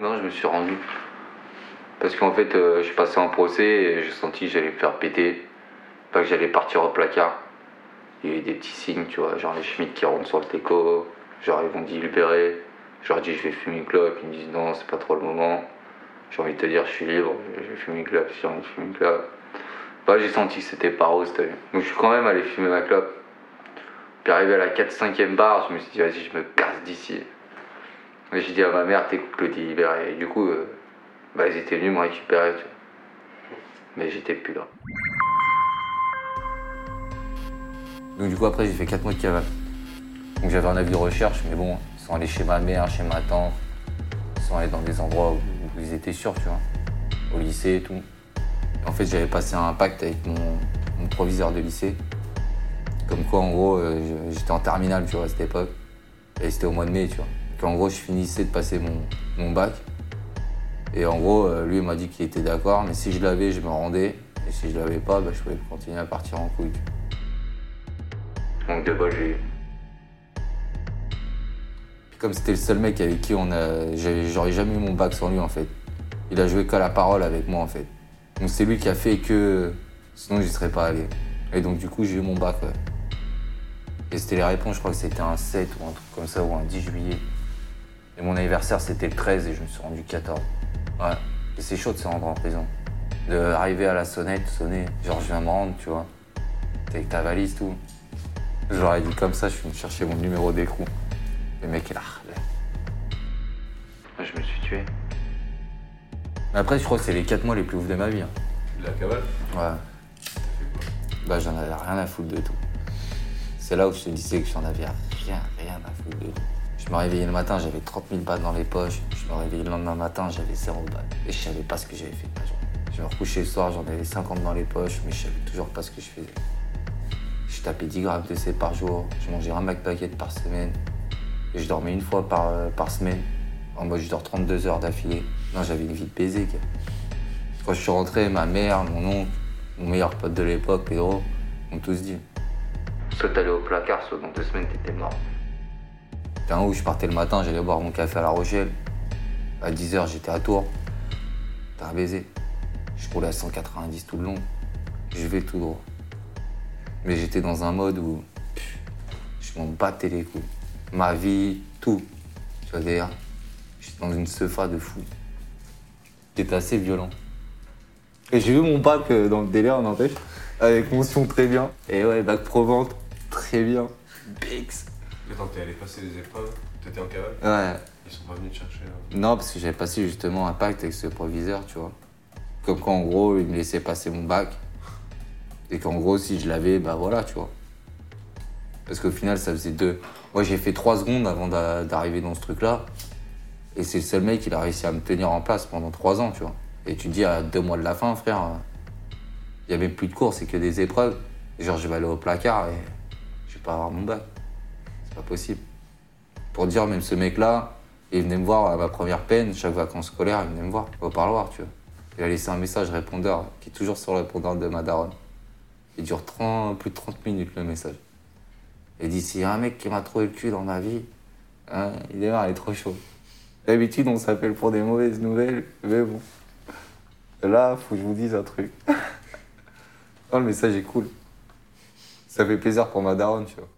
Non, je me suis rendu. Parce qu'en fait, euh, je passais en procès et j'ai senti que j'allais me faire péter. Pas que j'allais partir au placard. Il y a eu des petits signes, tu vois, genre les Schmitt qui rentrent sur le teco. Genre, ils vont dit libérer. Je leur dis, je vais fumer une clope. Ils me disent, non, c'est pas trop le moment. J'ai envie de te dire, je suis libre. Je vais fumer une clope. J'ai envie de fumer une clope. Bah, j'ai senti que c'était pas rose, t'as vu. Donc, je suis quand même allé fumer ma clope. Puis, arrivé à la 4-5e barre, je me suis dit, vas-y, je me casse d'ici. J'ai dit à ma mère, t'écoutes le libéré. Et du coup, euh, bah, ils étaient venus me récupérer. Mais j'étais plus là. Donc du coup après j'ai fait 4 mois de cavale. Donc j'avais un avis de recherche, mais bon, sont allés chez ma mère, chez ma tante, sont allés dans des endroits où, ils étaient sûrs, tu vois. Au lycée et tout. En fait j'avais passé un pacte avec mon, proviseur de lycée. Comme quoi en gros euh, j'étais en terminale, tu vois, à cette époque. Et c'était au mois de mai, tu vois. Qu'en gros je finissais de passer mon, mon bac. Et en gros, euh, lui il m'a dit qu'il était d'accord, mais si je l'avais, je me rendais. Et si je l'avais pas, bah, je pouvais continuer à partir en couille. Manque de bol, j'ai comme c'était le seul mec avec qui on a. J'aurais jamais eu mon bac sans lui en fait. Il a joué qu'à la parole avec moi en fait. Donc c'est lui qui a fait que. Sinon j'y serais pas allé. Et donc du coup j'ai eu mon bac ouais. Et c'était les réponses, je crois que c'était un 7 ou un truc comme ça, ou un 10 juillet. Et mon anniversaire c'était le 13 et je me suis rendu 14. Ouais. Et c'est chaud de se rendre en prison. D'arriver à la sonnette, sonner, genre je viens me rendre, tu vois. T'es avec ta valise, tout. Je leur ai dit comme ça, je suis venu chercher mon numéro d'écrou. Le mec est là. Moi, je me suis tué. Mais après, je crois que c'est les 4 mois les plus ouf de ma vie. hein. La cavale Ouais. Bah, j'en avais rien à foutre de tout. C'est là où je te disais que j'en avais rien, rien à foutre de tout. Je me réveillais le matin, j'avais 30 000 balles dans les poches. Je me réveillais le lendemain matin, j'avais 0 balles. Et je savais pas ce que j'avais fait de ma journée. Je me recouchais le soir, j'en avais 50 dans les poches, mais je savais toujours pas ce que je faisais. Je tapais 10 grammes de C par jour, je mangeais un McPacket par semaine. Et je dormais une fois par, euh, par semaine. En mode, je dors 32 heures d'affilée. Non, j'avais une vie de baiser. Quand je suis rentré, ma mère, mon oncle, mon meilleur pote de l'époque, Pedro, m'ont tous dit. Soit t'allais au placard, soit dans deux semaines, t'étais mort. Putain, où je partais le matin, j'allais boire mon café à La Rochelle. À 10h, j'étais à Tours. T'as un baiser. Je roulais à 190 tout le long. Je vais tout droit. Mais j'étais dans un mode où je m'en battais les couilles. Ma vie, tout. Tu vois, d'ailleurs, j'étais dans une sefa de fou. C'était assez violent. Et j'ai vu mon bac euh, dans le délire, n'empêche, avec mention très bien. Et ouais, bac pro-vente, très bien. Bix. Mais quand t'es allé passer les épreuves, t'étais en cavale Ouais. Ils sont pas venus te chercher. hein. Non, parce que j'avais passé justement un pacte avec ce proviseur, tu vois. Comme quoi, en gros, il me laissait passer mon bac. Et qu'en gros, si je l'avais, bah voilà, tu vois. Parce qu'au final, ça faisait deux. Moi, j'ai fait trois secondes avant d'a- d'arriver dans ce truc-là. Et c'est le seul mec qui a réussi à me tenir en place pendant trois ans, tu vois. Et tu te dis, à deux mois de la fin, frère, il y avait plus de cours, c'est que des épreuves. Genre, je vais aller au placard et je vais pas avoir mon bac. Pas possible. Pour dire, même ce mec-là, il venait me voir à ma première peine, chaque vacances scolaires, il venait me voir au parloir, tu vois. Il a laissé un message répondeur qui est toujours sur le répondeur de ma daronne. Il dure 30 plus de 30 minutes le message. Il dit s'il y a un mec qui m'a trouvé le cul dans ma vie, hein, il est là, il est trop chaud. D'habitude, on s'appelle pour des mauvaises nouvelles, mais bon. Là, faut que je vous dise un truc. oh, le message est cool. Ça fait plaisir pour ma daronne, tu vois.